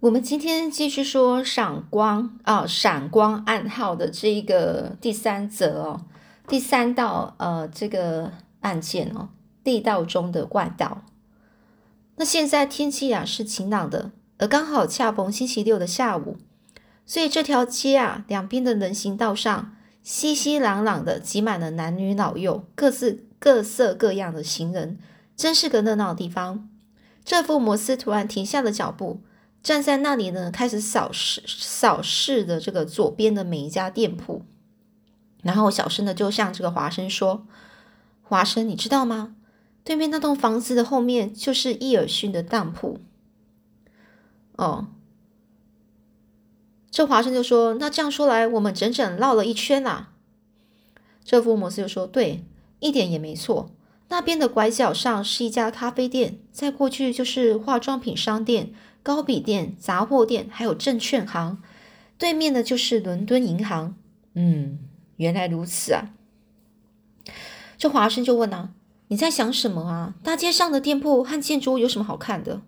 我们今天继续说闪光啊，闪光暗号的这一个第三则哦，第三道呃这个案件哦，地道中的怪盗。那现在天气啊是晴朗的，而刚好恰逢星期六的下午，所以这条街啊两边的人行道上熙熙攘攘的挤满了男女老幼，各自各色各样的行人，真是个热闹的地方。这副摩斯突然停下了脚步。站在那里呢，开始扫视扫视的这个左边的每一家店铺，然后小声的就向这个华生说：“华生，你知道吗？对面那栋房子的后面就是伊尔逊的当铺。”哦，这华生就说：“那这样说来，我们整整绕了一圈啦。”这福摩斯就说：“对，一点也没错。那边的拐角上是一家咖啡店，再过去就是化妆品商店。”高比店、杂货店，还有证券行，对面的就是伦敦银行。嗯，原来如此啊！这华生就问啊：“你在想什么啊？大街上的店铺和建筑物有什么好看的？”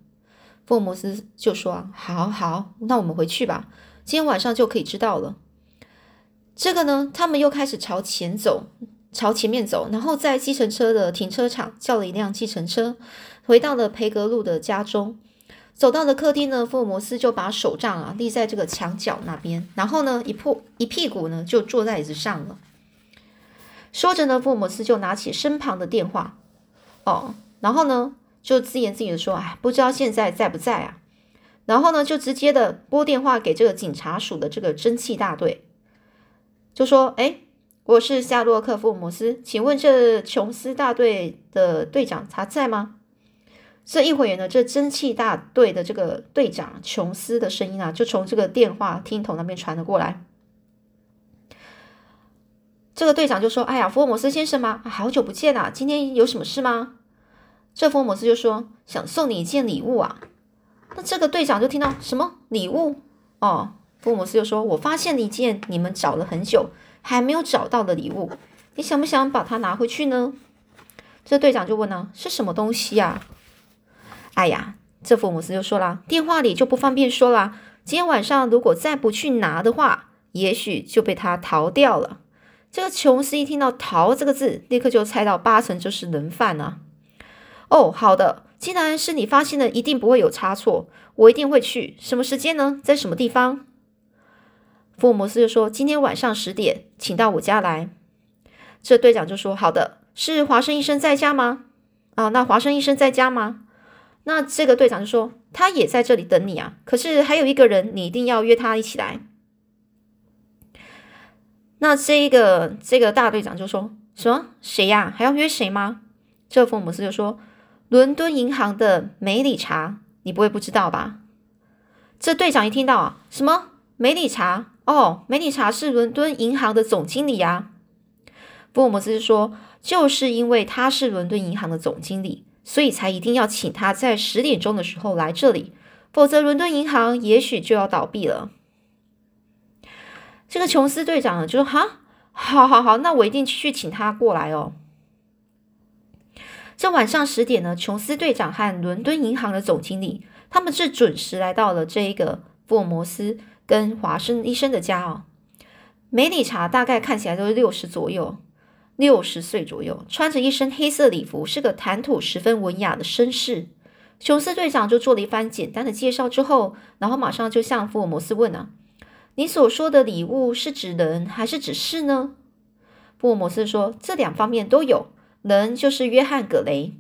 福尔摩斯就说：“啊，好好，那我们回去吧，今天晚上就可以知道了。”这个呢，他们又开始朝前走，朝前面走，然后在计程车的停车场叫了一辆计程车，回到了培格路的家中。走到了客厅呢，福尔摩斯就把手杖啊立在这个墙角那边，然后呢一破一屁股呢就坐在椅子上了。说着呢，福尔摩斯就拿起身旁的电话，哦，然后呢就自言自语的说：“哎，不知道现在在不在啊？”然后呢就直接的拨电话给这个警察署的这个蒸汽大队，就说：“哎，我是夏洛克·福尔摩斯，请问这琼斯大队的队长他在吗？”这一会儿呢，这蒸汽大队的这个队长琼斯的声音啊，就从这个电话听筒那边传了过来。这个队长就说：“哎呀，福尔摩斯先生吗？好久不见啊！今天有什么事吗？”这福尔摩斯就说：“想送你一件礼物啊。”那这个队长就听到什么礼物？哦，福尔摩斯就说：“我发现了一件你们找了很久还没有找到的礼物，你想不想把它拿回去呢？”这队长就问呢：“是什么东西呀？”哎呀，这福姆斯就说了，电话里就不方便说了。今天晚上如果再不去拿的话，也许就被他逃掉了。这个琼斯一听到“逃”这个字，立刻就猜到八成就是人贩啊。哦，好的，既然是你发现的，一定不会有差错，我一定会去。什么时间呢？在什么地方？福尔摩斯就说：“今天晚上十点，请到我家来。”这队长就说：“好的，是华生医生在家吗？啊，那华生医生在家吗？”那这个队长就说：“他也在这里等你啊，可是还有一个人，你一定要约他一起来。”那这个这个大队长就说：“什么？谁呀？还要约谁吗？”这福姆斯就说：“伦敦银行的梅理查，你不会不知道吧？”这队长一听到啊，什么梅理查？哦，梅理查是伦敦银行的总经理啊。福姆斯就说：“就是因为他是伦敦银行的总经理。”所以才一定要请他在十点钟的时候来这里，否则伦敦银行也许就要倒闭了。这个琼斯队长就说：“哈，好好好，那我一定去请他过来哦。”这晚上十点呢，琼斯队长和伦敦银行的总经理他们是准时来到了这一个福尔摩斯跟华生医生的家哦。梅理查大概看起来都是六十左右。六十岁左右，穿着一身黑色礼服，是个谈吐十分文雅的绅士。琼斯队长就做了一番简单的介绍之后，然后马上就向福尔摩斯问啊：“你所说的礼物是指人还是指事呢？”福尔摩斯说：“这两方面都有。人就是约翰·葛雷。”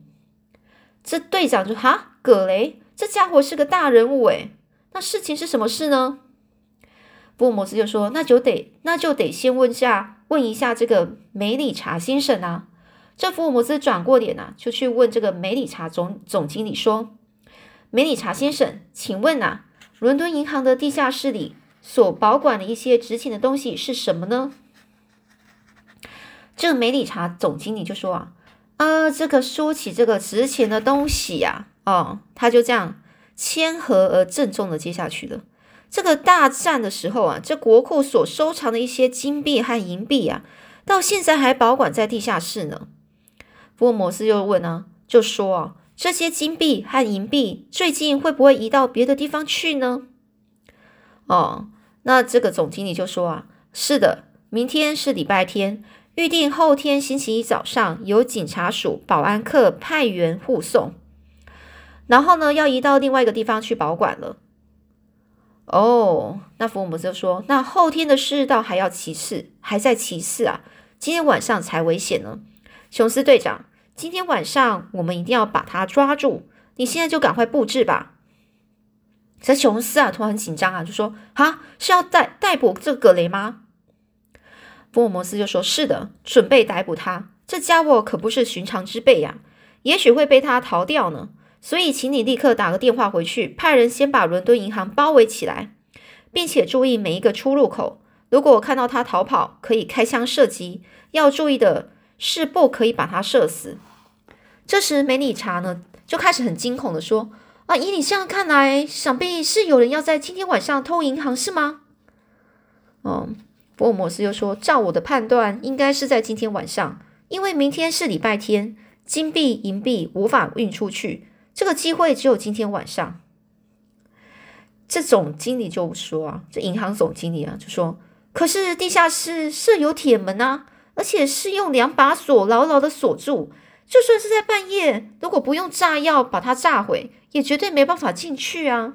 这队长就哈，葛雷这家伙是个大人物诶，那事情是什么事呢？福尔摩斯就说：“那就得，那就得先问下。”问一下这个梅理查先生啊，这福尔摩斯转过脸啊，就去问这个梅理查总总经理说：“梅理查先生，请问啊，伦敦银行的地下室里所保管的一些值钱的东西是什么呢？”这个梅理查总经理就说：“啊，啊，这个说起这个值钱的东西呀，哦，他就这样谦和而郑重的接下去了。”这个大战的时候啊，这国库所收藏的一些金币和银币啊，到现在还保管在地下室呢。福尔摩斯又问呢，就说啊，这些金币和银币最近会不会移到别的地方去呢？哦，那这个总经理就说啊，是的，明天是礼拜天，预定后天星期一早上由警察署保安课派员护送，然后呢，要移到另外一个地方去保管了。哦，那福尔摩斯就说，那后天的事倒还要其次，还在其次啊，今天晚上才危险呢。琼斯队长，今天晚上我们一定要把他抓住，你现在就赶快布置吧。这琼斯啊，突然很紧张啊，就说：“哈，是要逮逮捕这个格雷吗？”福尔摩斯就说：“是的，准备逮捕他。这家伙可不是寻常之辈呀，也许会被他逃掉呢。所以，请你立刻打个电话回去，派人先把伦敦银行包围起来，并且注意每一个出入口。如果看到他逃跑，可以开枪射击。要注意的是，不可以把他射死。”这时，梅理查呢就开始很惊恐的说。啊，以你这样看来，想必是有人要在今天晚上偷银行，是吗？嗯，福尔摩斯又说：“照我的判断，应该是在今天晚上，因为明天是礼拜天，金币、银币无法运出去，这个机会只有今天晚上。”这总经理就说：“啊，这银行总经理啊，就说，可是地下室设有铁门啊，而且是用两把锁牢牢的锁住。”就算是在半夜，如果不用炸药把它炸毁，也绝对没办法进去啊！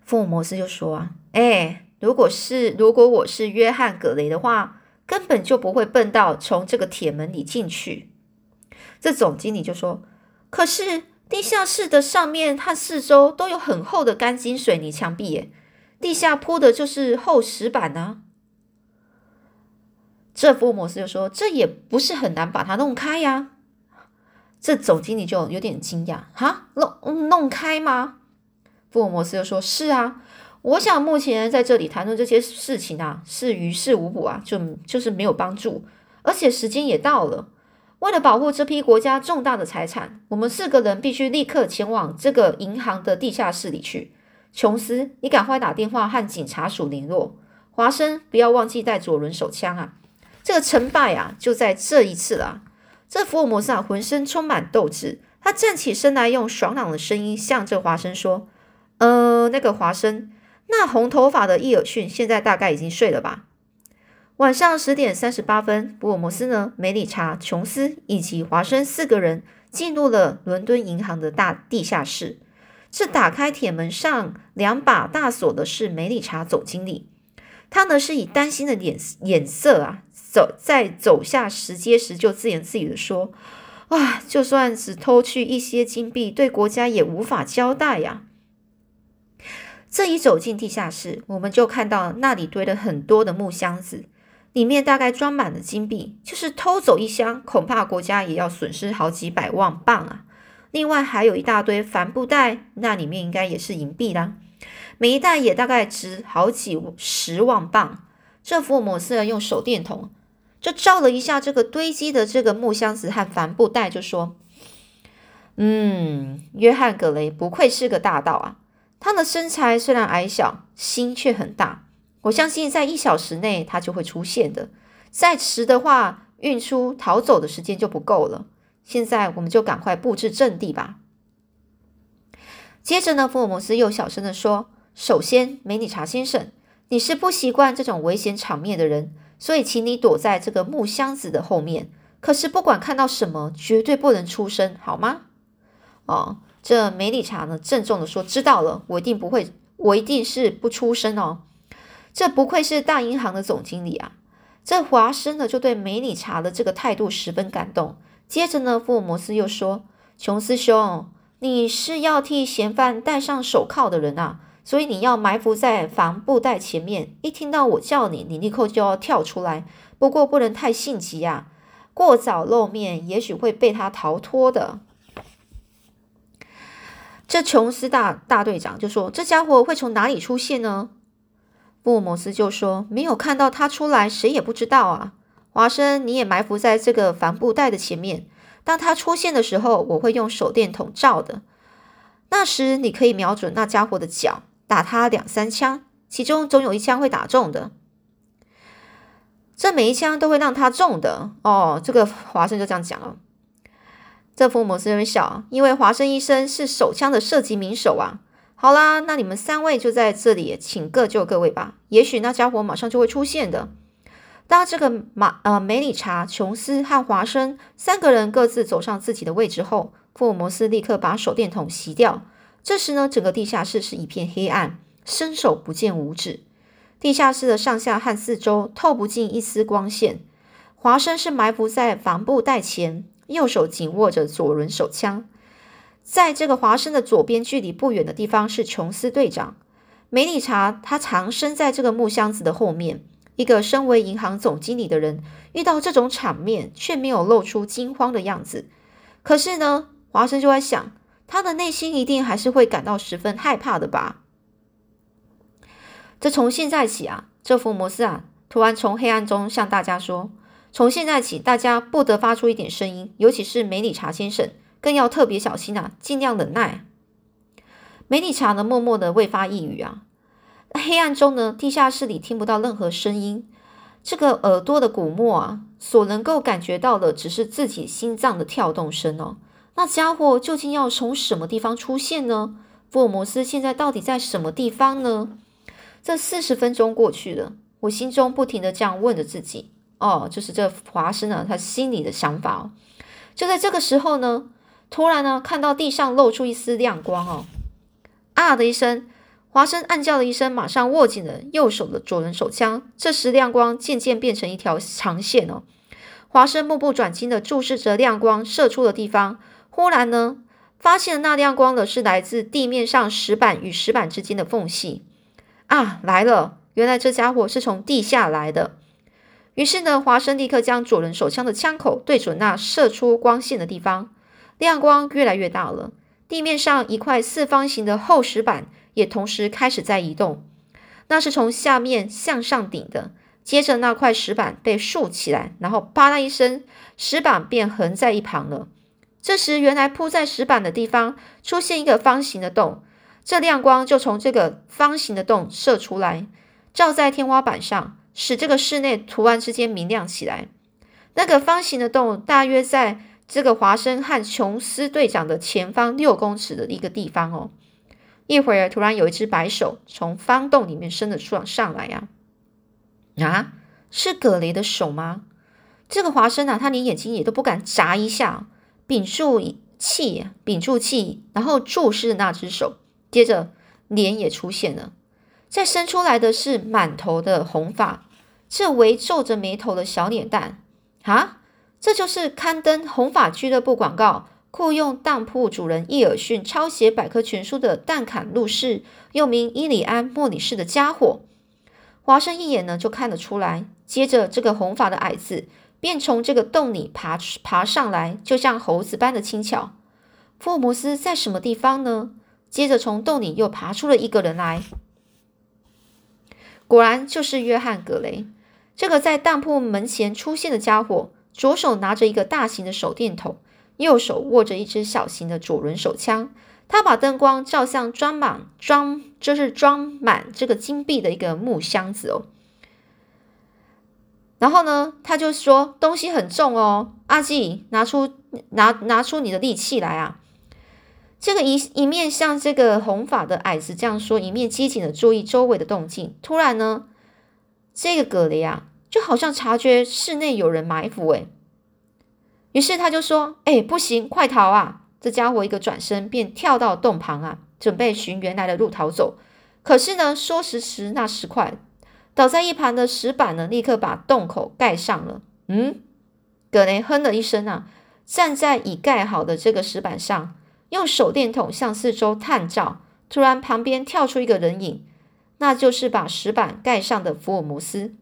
福尔摩斯就说啊，哎，如果是如果我是约翰·葛雷的话，根本就不会笨到从这个铁门里进去。这总经理就说，可是地下室的上面和四周都有很厚的钢筋水泥墙壁，耶，地下铺的就是厚石板呢。这福尔摩斯就说：“这也不是很难把它弄开呀。”这总经理就有点惊讶：“哈，弄弄开吗？”福尔摩斯就说：“是啊，我想目前在这里谈论这些事情啊，是于事无补啊，就就是没有帮助，而且时间也到了。为了保护这批国家重大的财产，我们四个人必须立刻前往这个银行的地下室里去。琼斯，你赶快打电话和警察署联络。华生，不要忘记带左轮手枪啊。”这个成败啊，就在这一次了。这福尔摩斯啊，浑身充满斗志。他站起身来，用爽朗的声音向这华生说：“呃，那个华生，那红头发的伊尔逊现在大概已经睡了吧？”晚上十点三十八分，福尔摩斯呢、梅里查、琼斯以及华生四个人进入了伦敦银行的大地下室。这打开铁门上两把大锁的是梅里查总经理，他呢是以担心的脸眼色啊。走在走下石阶时，就自言自语的说：“啊，就算只偷去一些金币，对国家也无法交代呀。”这一走进地下室，我们就看到那里堆了很多的木箱子，里面大概装满了金币。就是偷走一箱，恐怕国家也要损失好几百万镑啊！另外还有一大堆帆布袋，那里面应该也是银币啦，每一袋也大概值好几十万镑。这福尔摩斯用手电筒。就照了一下这个堆积的这个木箱子和帆布袋，就说：“嗯，约翰·格雷不愧是个大盗啊！他的身材虽然矮小，心却很大。我相信在一小时内它就会出现的。再迟的话，运出逃走的时间就不够了。现在我们就赶快布置阵地吧。”接着呢，福尔摩斯又小声的说：“首先，梅理查先生，你是不习惯这种危险场面的人。”所以，请你躲在这个木箱子的后面。可是，不管看到什么，绝对不能出声，好吗？哦，这梅理查呢，郑重的说：“知道了，我一定不会，我一定是不出声哦。”这不愧是大银行的总经理啊！这华生呢，就对梅理查的这个态度十分感动。接着呢，福尔摩斯又说：“琼斯兄，你是要替嫌犯戴上手铐的人啊。”所以你要埋伏在帆布袋前面，一听到我叫你，你立刻就要跳出来。不过不能太性急呀，过早露面，也许会被他逃脱的。这琼斯大大队长就说：“这家伙会从哪里出现呢？”福姆斯就说：“没有看到他出来，谁也不知道啊。”华生，你也埋伏在这个帆布袋的前面，当他出现的时候，我会用手电筒照的。那时你可以瞄准那家伙的脚。打他两三枪，其中总有一枪会打中的。这每一枪都会让他中的哦。这个华生就这样讲了。这福姆斯有点笑，因为华生医生是手枪的射击名手啊。好啦，那你们三位就在这里，请各就各位吧。也许那家伙马上就会出现的。当这个马呃梅里查、琼斯和华生三个人各自走上自己的位置后，福尔摩斯立刻把手电筒熄掉。这时呢，整个地下室是一片黑暗，伸手不见五指。地下室的上下和四周透不进一丝光线。华生是埋伏在帆布袋前，右手紧握着左轮手枪。在这个华生的左边，距离不远的地方是琼斯队长。梅里查他藏身在这个木箱子的后面。一个身为银行总经理的人，遇到这种场面却没有露出惊慌的样子。可是呢，华生就在想，他的内心一定还是会感到十分害怕的吧？这从现在起啊，这福摩斯啊，突然从黑暗中向大家说：从现在起，大家不得发出一点声音，尤其是梅里查先生。更要特别小心啊，尽量忍耐。梅丽查呢，默默的未发一语啊。黑暗中呢，地下室里听不到任何声音。这个耳朵的鼓膜啊，所能够感觉到的，只是自己心脏的跳动声哦。那家伙究竟要从什么地方出现呢？福尔摩斯现在到底在什么地方呢？这四十分钟过去了，我心中不停的这样问着自己。哦，就是这华生呢，他心里的想法哦。就在这个时候呢。突然呢，看到地上露出一丝亮光哦！啊的一声，华生暗叫了一声，马上握紧了右手的左轮手枪。这时亮光渐渐变成一条长线哦。华生目不转睛的注视着亮光射出的地方。忽然呢，发现那亮光的是来自地面上石板与石板之间的缝隙。啊，来了！原来这家伙是从地下来的。于是呢，华生立刻将左轮手枪的枪口对准那射出光线的地方。亮光越来越大了，地面上一块四方形的厚石板也同时开始在移动。那是从下面向上顶的。接着，那块石板被竖起来，然后啪啦一声，石板便横在一旁了。这时，原来铺在石板的地方出现一个方形的洞，这亮光就从这个方形的洞射出来，照在天花板上，使这个室内突然之间明亮起来。那个方形的洞大约在。这个华生和琼斯队长的前方六公尺的一个地方哦，一会儿突然有一只白手从方洞里面伸了出上来呀！啊，是葛雷的手吗？这个华生啊，他连眼睛也都不敢眨一下，屏住气，屏住气，然后注视那只手，接着脸也出现了，再伸出来的是满头的红发，这围皱着眉头的小脸蛋啊！这就是刊登红发俱乐部广告、雇佣当铺主人伊尔逊抄写百科全书的蛋坎路士，又名伊里安·莫里士的家伙。华生一眼呢就看得出来。接着，这个红发的矮子便从这个洞里爬爬上来，就像猴子般的轻巧。福尔摩斯在什么地方呢？接着，从洞里又爬出了一个人来，果然就是约翰·格雷，这个在当铺门前出现的家伙。左手拿着一个大型的手电筒，右手握着一支小型的左轮手枪。他把灯光照向装满装，就是装满这个金币的一个木箱子哦。然后呢，他就说：“东西很重哦，阿基，拿出拿拿出你的力气来啊！”这个一一面向这个红发的矮子这样说，一面机警的注意周围的动静。突然呢，这个葛雷啊。就好像察觉室内有人埋伏，诶，于是他就说：“哎，不行，快逃啊！”这家伙一个转身便跳到洞旁啊，准备循原来的路逃走。可是呢，说时迟，那时快，倒在一旁的石板呢，立刻把洞口盖上了。嗯，葛雷哼了一声啊，站在已盖好的这个石板上，用手电筒向四周探照。突然，旁边跳出一个人影，那就是把石板盖上的福尔摩斯。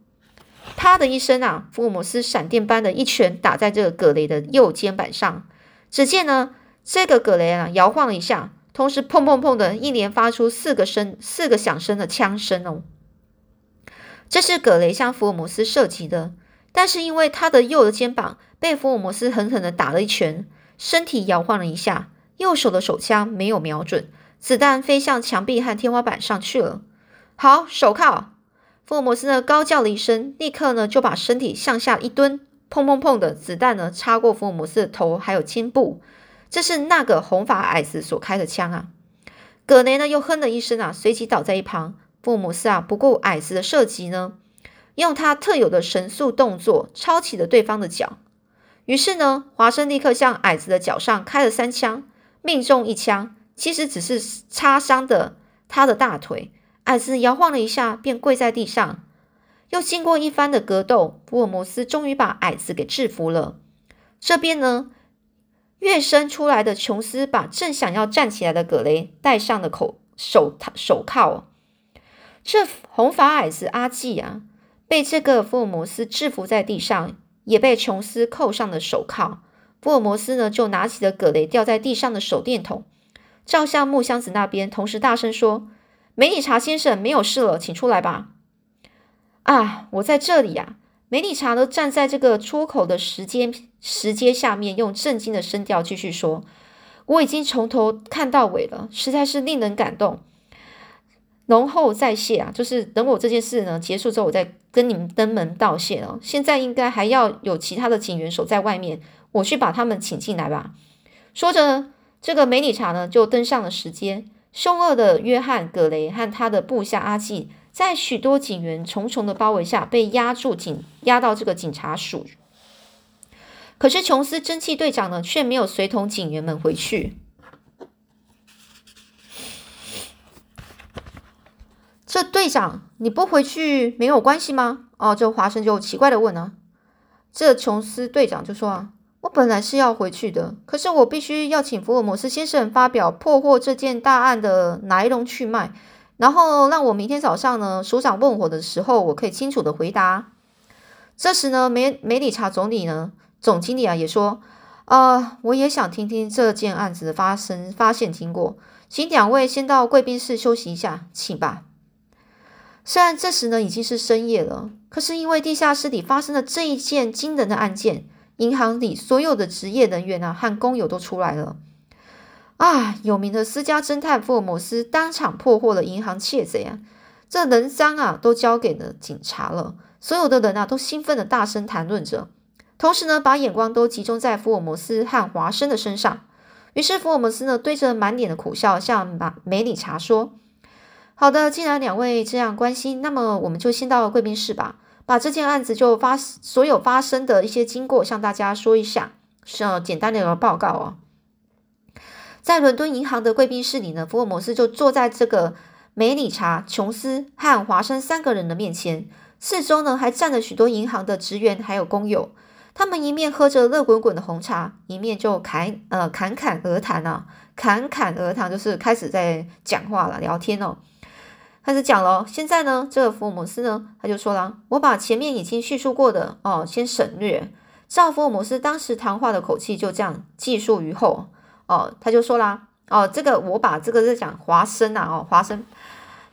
啪的一声啊，福尔摩斯闪电般的一拳打在这个葛雷的右肩膀上。只见呢，这个葛雷啊摇晃了一下，同时砰砰砰的一连发出四个声、四个响声的枪声哦。这是葛雷向福尔摩斯射击的，但是因为他的右的肩膀被福尔摩斯狠狠的打了一拳，身体摇晃了一下，右手的手枪没有瞄准，子弹飞向墙壁和天花板上去了。好，手铐。福尔摩斯呢高叫了一声，立刻呢就把身体向下一蹲，砰砰砰的子弹呢插过福尔摩斯的头还有肩部。这是那个红发矮子所开的枪啊！葛雷呢又哼了一声啊，随即倒在一旁。福尔摩斯啊，不顾矮子的射击呢，用他特有的神速动作抄起了对方的脚。于是呢，华生立刻向矮子的脚上开了三枪，命中一枪，其实只是擦伤的他的大腿。矮子摇晃了一下，便跪在地上。又经过一番的格斗，福尔摩斯终于把矮子给制服了。这边呢，跃身出来的琼斯把正想要站起来的葛雷戴上了口手手铐。这红发矮子阿季啊，被这个福尔摩斯制服在地上，也被琼斯扣上了手铐。福尔摩斯呢，就拿起了葛雷掉在地上的手电筒，照向木箱子那边，同时大声说：“梅理查先生没有事了，请出来吧。”啊，我在这里呀！梅理查都站在这个出口的石阶石阶下面，用震惊的声调继续说：“我已经从头看到尾了，实在是令人感动。容后再谢啊，就是等我这件事呢结束之后，我再跟你们登门道谢哦。现在应该还要有其他的警员守在外面，我去把他们请进来吧。”说着，这个梅理查呢就登上了石阶。凶恶的约翰·葛雷和他的部下阿纪。在许多警员重重的包围下，被押住警押到这个警察署。可是琼斯蒸汽队长呢，却没有随同警员们回去。这队长，你不回去没有关系吗？哦，这华生就奇怪的问啊。这琼斯队长就说啊，我本来是要回去的，可是我必须要请福尔摩斯先生发表破获这件大案的来龙去脉。然后让我明天早上呢，署长问我的时候，我可以清楚的回答。这时呢，梅梅理查总理呢，总经理啊也说，呃，我也想听听这件案子的发生发现经过，请两位先到贵宾室休息一下，请吧。虽然这时呢已经是深夜了，可是因为地下室里发生了这一件惊人的案件，银行里所有的职业人员啊和工友都出来了。啊！有名的私家侦探福尔摩斯当场破获了银行窃贼啊！这人赃啊，都交给了警察了。所有的人啊，都兴奋的大声谈论着，同时呢，把眼光都集中在福尔摩斯和华生的身上。于是，福尔摩斯呢，堆着满脸的苦笑，向马梅理查说：“好的，既然两位这样关心，那么我们就先到贵宾室吧，把这件案子就发所有发生的一些经过向大家说一下，是简单的一个报告哦。”在伦敦银行的贵宾室里呢，福尔摩斯就坐在这个梅理查、琼斯和华生三个人的面前，四周呢还站了许多银行的职员还有工友。他们一面喝着热滚滚的红茶，一面就侃呃侃侃而谈啊，侃侃而谈就是开始在讲话了，聊天哦，开始讲了。现在呢，这个福尔摩斯呢，他就说了：“我把前面已经叙述过的哦，先省略。”照福尔摩斯当时谈话的口气，就这样记述于后。哦，他就说啦，哦，这个我把这个在讲华生啊，哦，华生，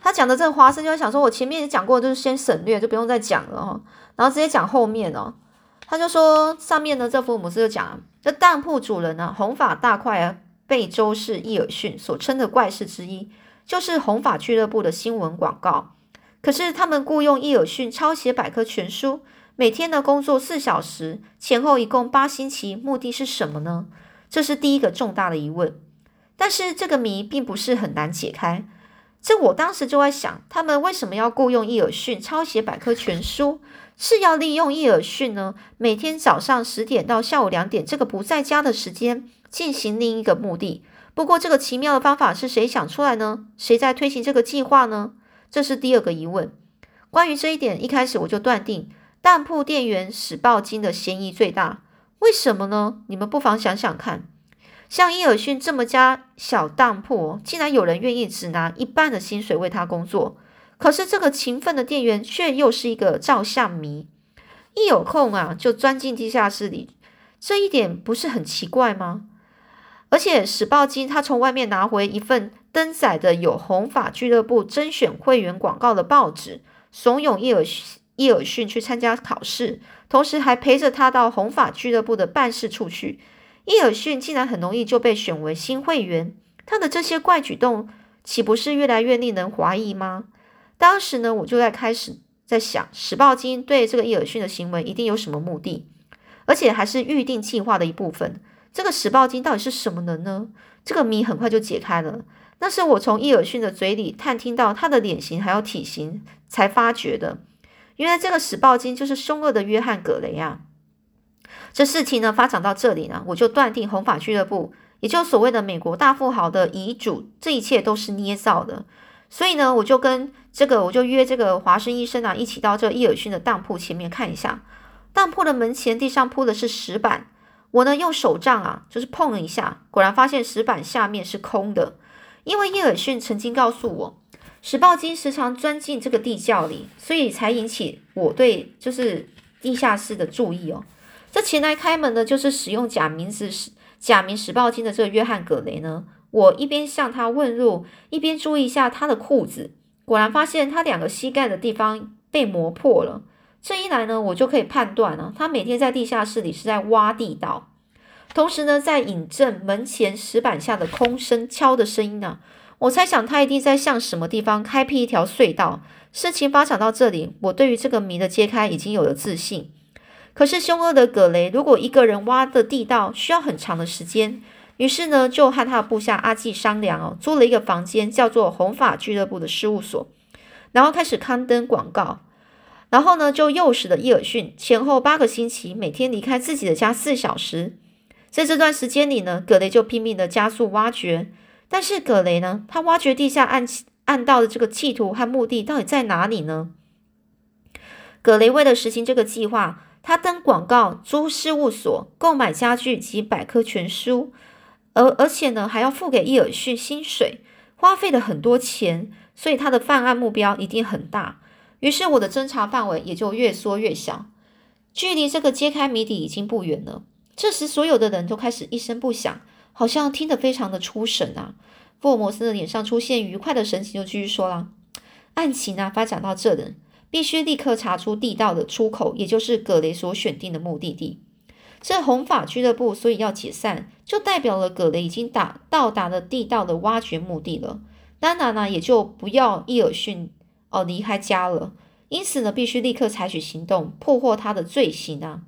他讲的这个华生，就想说，我前面也讲过，就是先省略，就不用再讲了哦，然后直接讲后面哦。他就说上面呢，这福尔摩斯就讲，这当铺主人呢，红发大块啊，贝州市伊尔逊所称的怪事之一，就是红发俱乐部的新闻广告。可是他们雇佣伊尔逊抄写百科全书，每天的工作四小时，前后一共八星期，目的是什么呢？这是第一个重大的疑问，但是这个谜并不是很难解开。这我当时就在想，他们为什么要雇佣伊尔逊抄写百科全书？是要利用伊尔逊呢？每天早上十点到下午两点这个不在家的时间进行另一个目的。不过，这个奇妙的方法是谁想出来呢？谁在推行这个计划呢？这是第二个疑问。关于这一点，一开始我就断定当铺店员史报金的嫌疑最大。为什么呢？你们不妨想想看，像伊尔逊这么家小当铺，竟然有人愿意只拿一半的薪水为他工作，可是这个勤奋的店员却又是一个照相迷，一有空啊就钻进地下室里，这一点不是很奇怪吗？而且史报金他从外面拿回一份登载的有红发俱乐部甄选会员广告的报纸，怂恿伊尔伊尔逊去参加考试。同时还陪着他到红发俱乐部的办事处去。伊尔逊竟然很容易就被选为新会员，他的这些怪举动岂不是越来越令人怀疑吗？当时呢，我就在开始在想，史报金对这个伊尔逊的行为一定有什么目的，而且还是预定计划的一部分。这个史报金到底是什么人呢？这个谜很快就解开了。那是我从伊尔逊的嘴里探听到他的脸型还有体型才发觉的。原来这个史报金就是凶恶的约翰·葛雷啊！这事情呢发展到这里呢，我就断定红发俱乐部，也就所谓的美国大富豪的遗嘱，这一切都是捏造的。所以呢，我就跟这个，我就约这个华生医生啊，一起到这伊尔逊的当铺前面看一下。当铺的门前地上铺的是石板，我呢用手杖啊，就是碰了一下，果然发现石板下面是空的。因为伊尔逊曾经告诉我，石豹金时常钻进这个地窖里，所以才引起我对就是地下室的注意哦。这前来开门的就是使用假名字假名石豹金的这个约翰·葛雷呢。我一边向他问路，一边注意一下他的裤子，果然发现他两个膝盖的地方被磨破了。这一来呢，我就可以判断了，他每天在地下室里是在挖地道，同时呢，在引证门前石板下的空声敲的声音呢，我猜想他一定在向什么地方开辟一条隧道。事情发展到这里，我对于这个谜的揭开已经有了自信。可是凶恶的葛雷，如果一个人挖的地道需要很长的时间。于是呢，就和他的部下阿季商量哦，租了一个房间，叫做红发俱乐部的事务所，然后开始刊登广告。然后呢，就诱使了伊尔逊前后八个星期，每天离开自己的家四小时。在这段时间里呢，葛雷就拼命的加速挖掘。但是葛雷呢，他挖掘地下暗暗道的这个企图和目的到底在哪里呢？葛雷为了实行这个计划，他登广告、租事务所、购买家具及百科全书。而而且呢，还要付给伊尔逊薪水，花费了很多钱，所以他的犯案目标一定很大。于是我的侦查范围也就越缩越小，距离这个揭开谜底已经不远了。这时，所有的人都开始一声不响，好像听得非常的出神啊。福尔摩斯的脸上出现愉快的神情，就继续说了：案情啊，发展到这人，必须立刻查出地道的出口，也就是葛雷所选定的目的地。这红发俱乐部，所以要解散，就代表了葛雷已经达到达了地道的挖掘目的了。当然呢，也就不要伊尔逊哦离开家了。因此呢，必须立刻采取行动，破获他的罪行啊，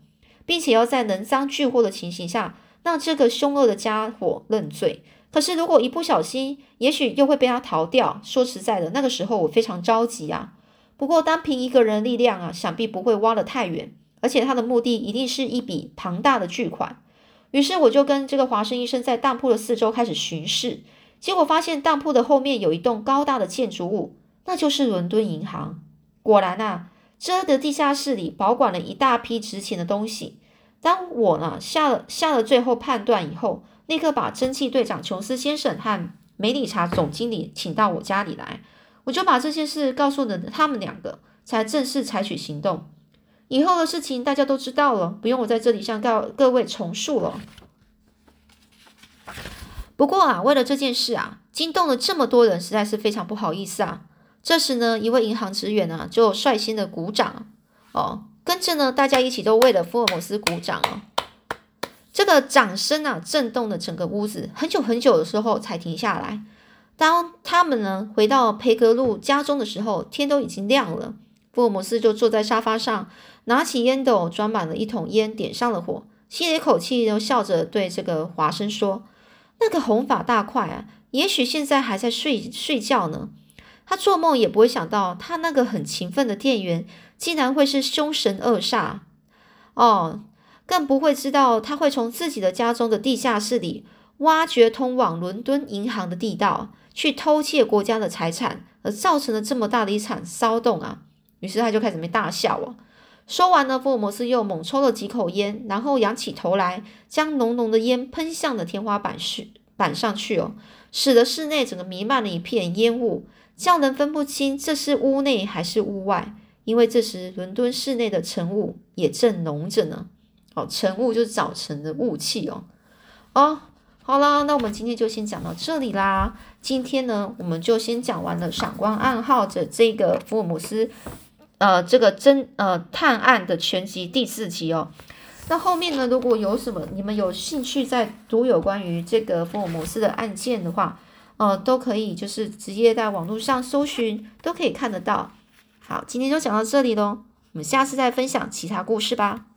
并且要在人赃俱获的情形下，让这个凶恶的家伙认罪。可是如果一不小心，也许又会被他逃掉。说实在的，那个时候我非常着急啊。不过单凭一个人力量啊，想必不会挖得太远。而且他的目的一定是一笔庞大的巨款，于是我就跟这个华生医生在当铺的四周开始巡视，结果发现当铺的后面有一栋高大的建筑物，那就是伦敦银行。果然啊，这的地下室里保管了一大批值钱的东西。当我呢下了下了最后判断以后，立刻把蒸汽队长琼斯先生和梅理查总经理请到我家里来，我就把这件事告诉了他们两个，才正式采取行动。以后的事情大家都知道了，不用我在这里向告各位重述了。不过啊，为了这件事啊，惊动了这么多人，实在是非常不好意思啊。这时呢，一位银行职员呢就率先的鼓掌哦，跟着呢大家一起都为了福尔摩斯鼓掌哦。这个掌声啊震动了整个屋子，很久很久的时候才停下来。当他们呢回到培格路家中的时候，天都已经亮了。福尔摩斯就坐在沙发上。拿起烟斗，装满了一桶烟，点上了火，吸了一口气，又笑着对这个华生说：“那个红发大块啊，也许现在还在睡睡觉呢。他做梦也不会想到，他那个很勤奋的店员竟然会是凶神恶煞哦，更不会知道他会从自己的家中的地下室里挖掘通往伦敦银行的地道，去偷窃国家的财产，而造成了这么大的一场骚动啊！于是他就开始没大笑啊。”说完呢，福尔摩斯又猛抽了几口烟，然后仰起头来，将浓浓的烟喷向了天花板去板上去哦，使得室内整个弥漫了一片烟雾，叫人分不清这是屋内还是屋外。因为这时伦敦市内的晨雾也正浓着呢。哦，晨雾就是早晨的雾气哦。哦，好啦，那我们今天就先讲到这里啦。今天呢，我们就先讲完了闪光暗号的这个福尔摩斯。呃，这个侦呃探案的全集第四集哦，那后面呢，如果有什么你们有兴趣在读有关于这个福尔摩斯的案件的话，呃，都可以就是直接在网络上搜寻，都可以看得到。好，今天就讲到这里喽，我们下次再分享其他故事吧。